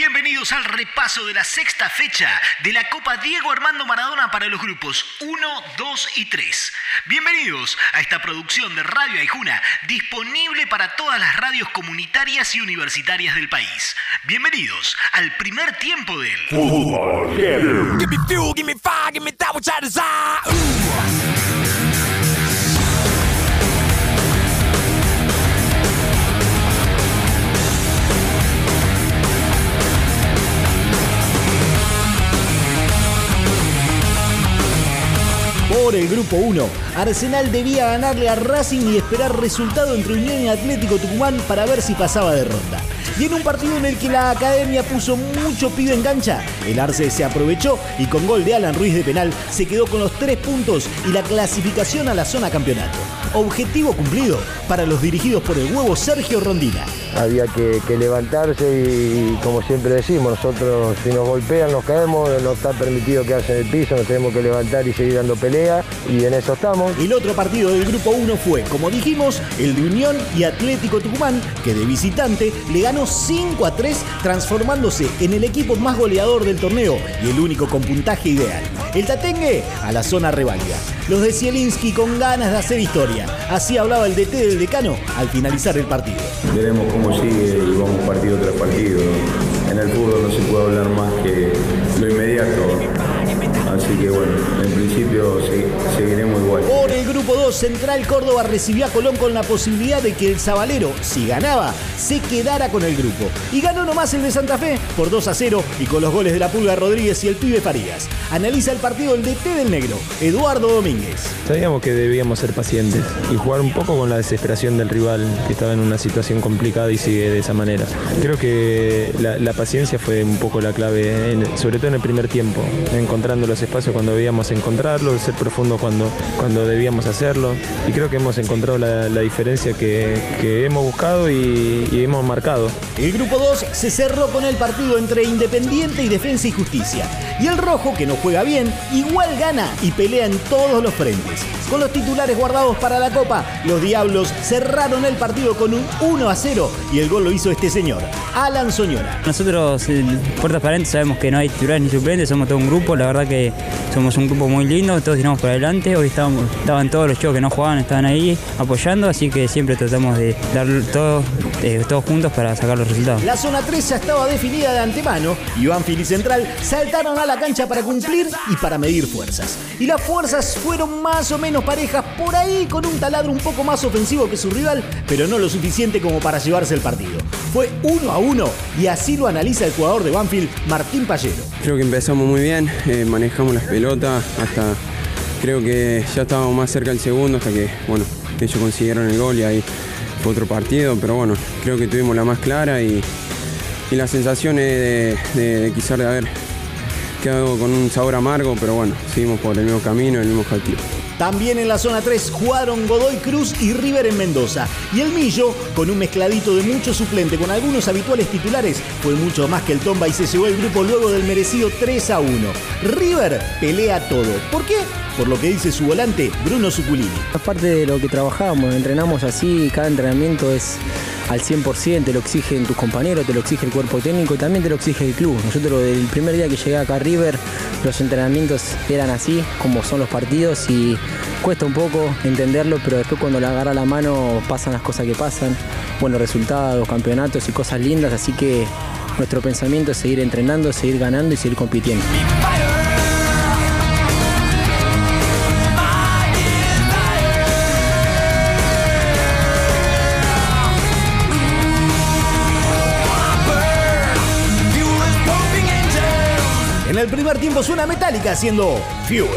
Bienvenidos al repaso de la sexta fecha de la Copa Diego Armando Maradona para los grupos 1, 2 y 3. Bienvenidos a esta producción de Radio Aijuna, disponible para todas las radios comunitarias y universitarias del país. Bienvenidos al primer tiempo del Fútbol El grupo 1, Arsenal debía ganarle a Racing y esperar resultado entre Unión y Atlético Tucumán para ver si pasaba de ronda. Y en un partido en el que la academia puso mucho pibe en cancha, el Arce se aprovechó y con gol de Alan Ruiz de penal se quedó con los tres puntos y la clasificación a la zona campeonato. Objetivo cumplido para los dirigidos por el huevo Sergio Rondina. había que, que levantarse y, como siempre decimos, nosotros si nos golpean nos caemos, no está permitido quedarse en el piso, nos tenemos que levantar y seguir dando pelea y en eso estamos. El otro partido del grupo 1 fue, como dijimos, el de Unión y Atlético Tucumán, que de visitante le ganó 5 a 3, transformándose en el equipo más goleador del torneo y el único con puntaje ideal. El Tatengue a la zona reválida. Los de Zielinski con ganas de hacer historia. Así hablaba el DT del decano al finalizar el partido. Veremos cómo sigue y vamos partido tras partido. En el fútbol no se puede hablar más que lo inmediato. Así que bueno, en principio se- seguiremos igual. Grupo 2, Central Córdoba recibió a Colón con la posibilidad de que el Zabalero, si ganaba, se quedara con el grupo. Y ganó nomás el de Santa Fe por 2 a 0 y con los goles de la Pulga Rodríguez y el pibe Farías. Analiza el partido el DT del Negro, Eduardo Domínguez. Sabíamos que debíamos ser pacientes y jugar un poco con la desesperación del rival que estaba en una situación complicada y sigue de esa manera. Creo que la, paciencia fue un poco la clave, en- sobre todo en el primer tiempo, encontrando los espacios cuando debíamos encontrarlos, ser profundo cuando, cuando debíamos hacerlo. Y creo que hemos encontrado la, la diferencia que, que hemos buscado y, y hemos marcado. El grupo 2 se cerró con el partido entre Independiente y Defensa y Justicia. Y el rojo, que no juega bien, igual gana y pelea en todos los frentes. Con los titulares guardados para la Copa, los Diablos cerraron el partido con un 1 a 0 y el gol lo hizo este señor, Alan Soñora. Nosotros, eh, puertas para adentro, sabemos que no hay titulares ni suplentes, somos todo un grupo, la verdad que somos un grupo muy lindo, todos tiramos para adelante, hoy estábamos, estaban todos los chicos que no jugaban, estaban ahí apoyando, así que siempre tratamos de dar todo, eh, todos juntos para sacar los resultados. La zona 3 ya estaba definida de antemano y Banfield y Central saltaron a la cancha para cumplir y para medir fuerzas. Y las fuerzas fueron más o menos parejas, por ahí con un taladro un poco más ofensivo que su rival, pero no lo suficiente como para llevarse el partido. Fue uno a uno y así lo analiza el jugador de Banfield, Martín Pallero. Creo que empezamos muy bien, eh, manejamos las pelotas, hasta creo que ya estábamos más cerca del segundo hasta que, bueno, ellos consiguieron el gol y ahí fue otro partido, pero bueno, creo que tuvimos la más clara y, y las sensaciones de, de- de quizás de haber quedado con un sabor amargo, pero bueno, seguimos por el mismo camino, el mismo objetivo. También en la zona 3 jugaron Godoy Cruz y River en Mendoza. Y el Millo, con un mezcladito de mucho suplente con algunos habituales titulares, fue mucho más que el Tomba y se llevó el grupo luego del merecido 3 a 1. River pelea todo. ¿Por qué? Por lo que dice su volante, Bruno Suculini. Es parte de lo que trabajamos, entrenamos así, cada entrenamiento es al 100%, te lo exigen tus compañeros, te lo exige el cuerpo técnico y también te lo exige el club. Nosotros el primer día que llegué acá a River, los entrenamientos eran así, como son los partidos y cuesta un poco entenderlo, pero después cuando le agarra la mano pasan las cosas que pasan, buenos resultados, campeonatos y cosas lindas, así que nuestro pensamiento es seguir entrenando, seguir ganando y seguir compitiendo. Primer tiempo suena metálica haciendo Fuel.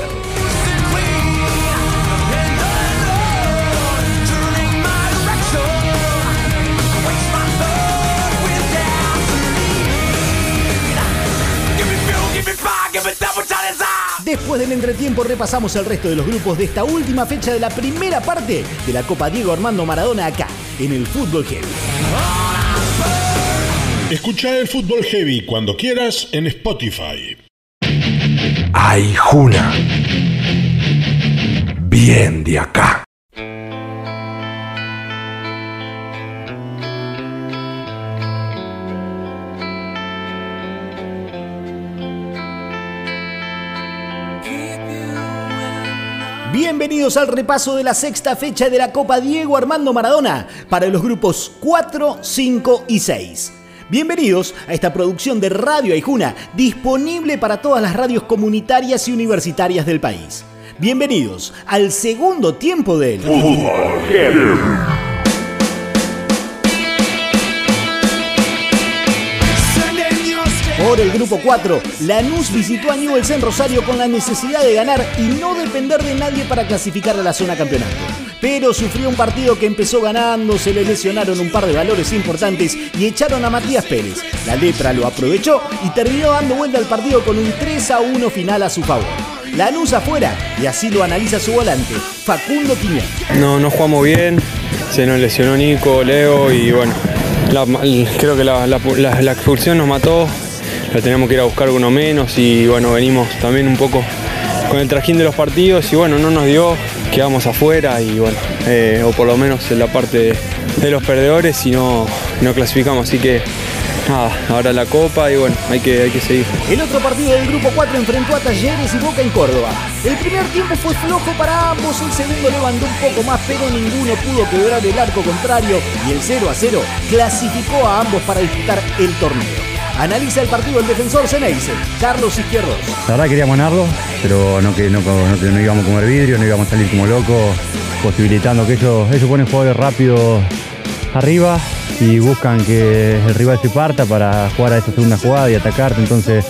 Después del entretiempo repasamos el resto de los grupos de esta última fecha de la primera parte de la Copa Diego Armando Maradona acá, en el Fútbol Heavy. Escucha el Fútbol Heavy cuando quieras en Spotify. Ay, Juna. Bien de acá. Bienvenidos al repaso de la sexta fecha de la Copa Diego Armando Maradona para los grupos 4, 5 y 6. Bienvenidos a esta producción de Radio Aijuna, disponible para todas las radios comunitarias y universitarias del país. Bienvenidos al segundo tiempo del Por el grupo 4, Lanús visitó a Newell's en Rosario con la necesidad de ganar y no depender de nadie para clasificar a la zona campeonato. Pero sufrió un partido que empezó ganando, se le lesionaron un par de valores importantes y echaron a Matías Pérez. La lepra lo aprovechó y terminó dando vuelta al partido con un 3 a 1 final a su favor. Lanús afuera y así lo analiza su volante, Facundo Quiñón. No, no jugamos bien, se nos lesionó Nico, Leo y bueno, la- creo que la, la- la- la expulsión nos mató, la teníamos que ir a buscar uno menos y bueno, venimos también un poco con el trajín de los partidos y bueno, no nos dio, quedamos afuera y bueno, eh, o por lo menos en la parte de, los perdedores y no, no clasificamos, así que nada, ahora la copa y bueno, hay que, hay que seguir. El otro partido del grupo 4 enfrentó a Talleres y Boca en Córdoba. El primer tiempo fue flojo para ambos, el segundo levantó un poco más, pero ninguno pudo quebrar el arco contrario y el 0 a 0 clasificó a ambos para disputar el torneo. Analiza el partido el defensor Ceneice, Carlos Izquierdos. La verdad queríamos ganarlo, pero no, que no, no, no íbamos a comer vidrio, no íbamos a salir como locos, posibilitando que ellos, ellos ponen jugadores rápidos arriba y buscan que el rival se parta para jugar a esa segunda jugada y atacarte. Entonces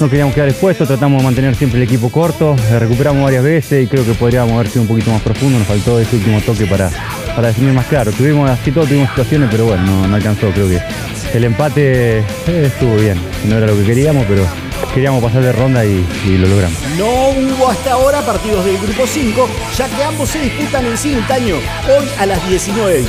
no queríamos quedar expuestos, tratamos de mantener siempre el equipo corto, recuperamos varias veces y creo que podríamos haber sido un poquito más profundo, nos faltó ese último toque para, para definir más claro. Tuvimos así todo, tuvimos situaciones, pero bueno, no, alcanzó, creo que el empate eh, estuvo bien, no era lo que queríamos, pero queríamos pasar de ronda y, y lo logramos. No hubo hasta ahora partidos del grupo 5, ya que ambos se disputan en simultáneo hoy a las 19.10.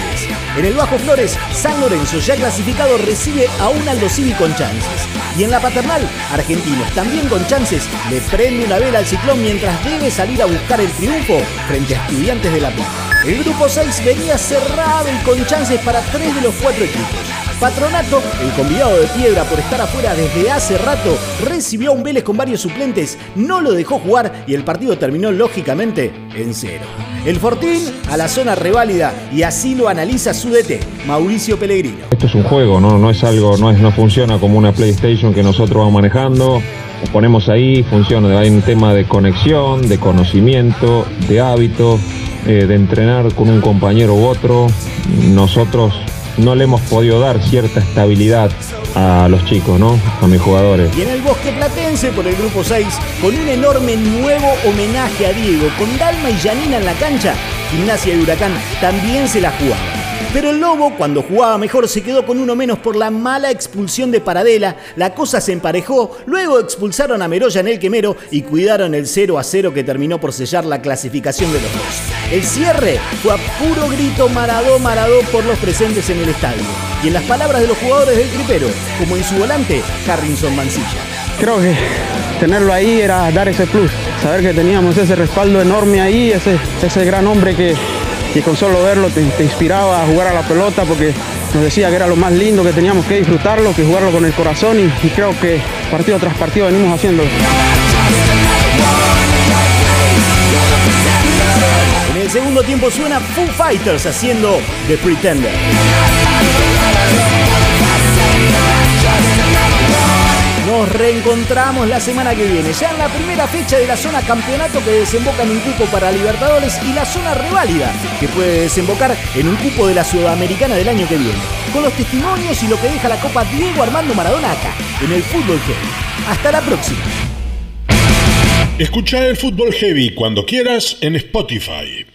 En el Bajo Flores, San Lorenzo, ya clasificado, recibe a un Aldo Civi con chances. Y en la paternal, Argentinos, también con chances, le prende una vela al ciclón mientras debe salir a buscar el triunfo frente a Estudiantes de La Plata. El grupo 6 venía cerrado y con chances para tres de los cuatro equipos. Patronato, el convidado de piedra por estar afuera desde hace rato, recibió un Vélez con varios suplentes, no lo dejó jugar y el partido terminó lógicamente en cero. El Fortín a la zona reválida y así lo analiza su DT, Mauricio Pellegrino. Esto es un juego, ¿no? No es algo, no, es, no funciona como una PlayStation que nosotros vamos manejando. Ponemos ahí, funciona. Hay un tema de conexión, de conocimiento, de hábito, eh, de entrenar con un compañero u otro. Nosotros no le hemos podido dar cierta estabilidad a los chicos, ¿no? A mis jugadores. Y en el Bosque Platense por el grupo 6, con un enorme nuevo homenaje a Diego, con Dalma y Janina en la cancha, Gimnasia de Huracán también se la jugaba. Pero el Lobo, cuando jugaba mejor, se quedó con uno menos por la mala expulsión de Paradela. La cosa se emparejó, luego expulsaron a Meroya en el quemero y cuidaron el 0 a 0 que terminó por sellar la clasificación de los dos. El cierre fue a puro grito Maradó Maradó por los presentes en el estadio. Y en las palabras de los jugadores del Tripero, como en su volante, Harrison Mancilla. Creo que tenerlo ahí era dar ese plus, saber que teníamos ese respaldo enorme ahí, ese, ese gran hombre que, que con solo verlo te, inspiraba a jugar a la pelota porque nos decía que era lo más lindo, que teníamos que disfrutarlo, que jugarlo con el corazón y, y creo que partido tras partido venimos haciéndolo. En el segundo tiempo suena Foo Fighters haciendo The Pretender. Nos reencontramos la semana que viene, ya en la primera fecha de la zona campeonato que desemboca en un cupo para Libertadores y la zona reválida que puede desembocar en un cupo de la Sudamericana del año que viene. Con los testimonios y lo que deja la Copa Diego Armando Maradona acá, en el Fútbol Heavy. Hasta la próxima. Escucha el Fútbol Heavy cuando quieras en Spotify.